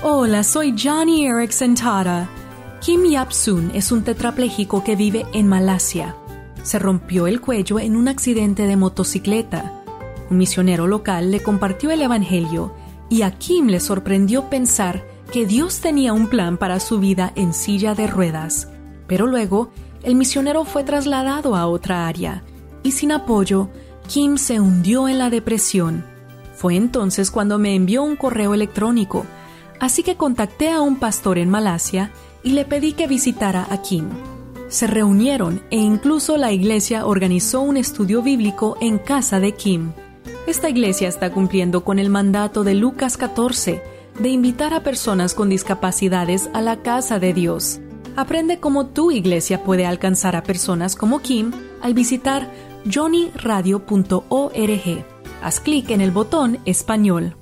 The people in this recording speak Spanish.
Hola, soy Johnny Erickson Tara. Kim Yap-sun es un tetrapléjico que vive en Malasia. Se rompió el cuello en un accidente de motocicleta. Un misionero local le compartió el Evangelio y a Kim le sorprendió pensar que Dios tenía un plan para su vida en silla de ruedas. Pero luego, el misionero fue trasladado a otra área y sin apoyo, Kim se hundió en la depresión. Fue entonces cuando me envió un correo electrónico Así que contacté a un pastor en Malasia y le pedí que visitara a Kim. Se reunieron e incluso la iglesia organizó un estudio bíblico en casa de Kim. Esta iglesia está cumpliendo con el mandato de Lucas 14 de invitar a personas con discapacidades a la casa de Dios. Aprende cómo tu iglesia puede alcanzar a personas como Kim al visitar johnnyradio.org. Haz clic en el botón español.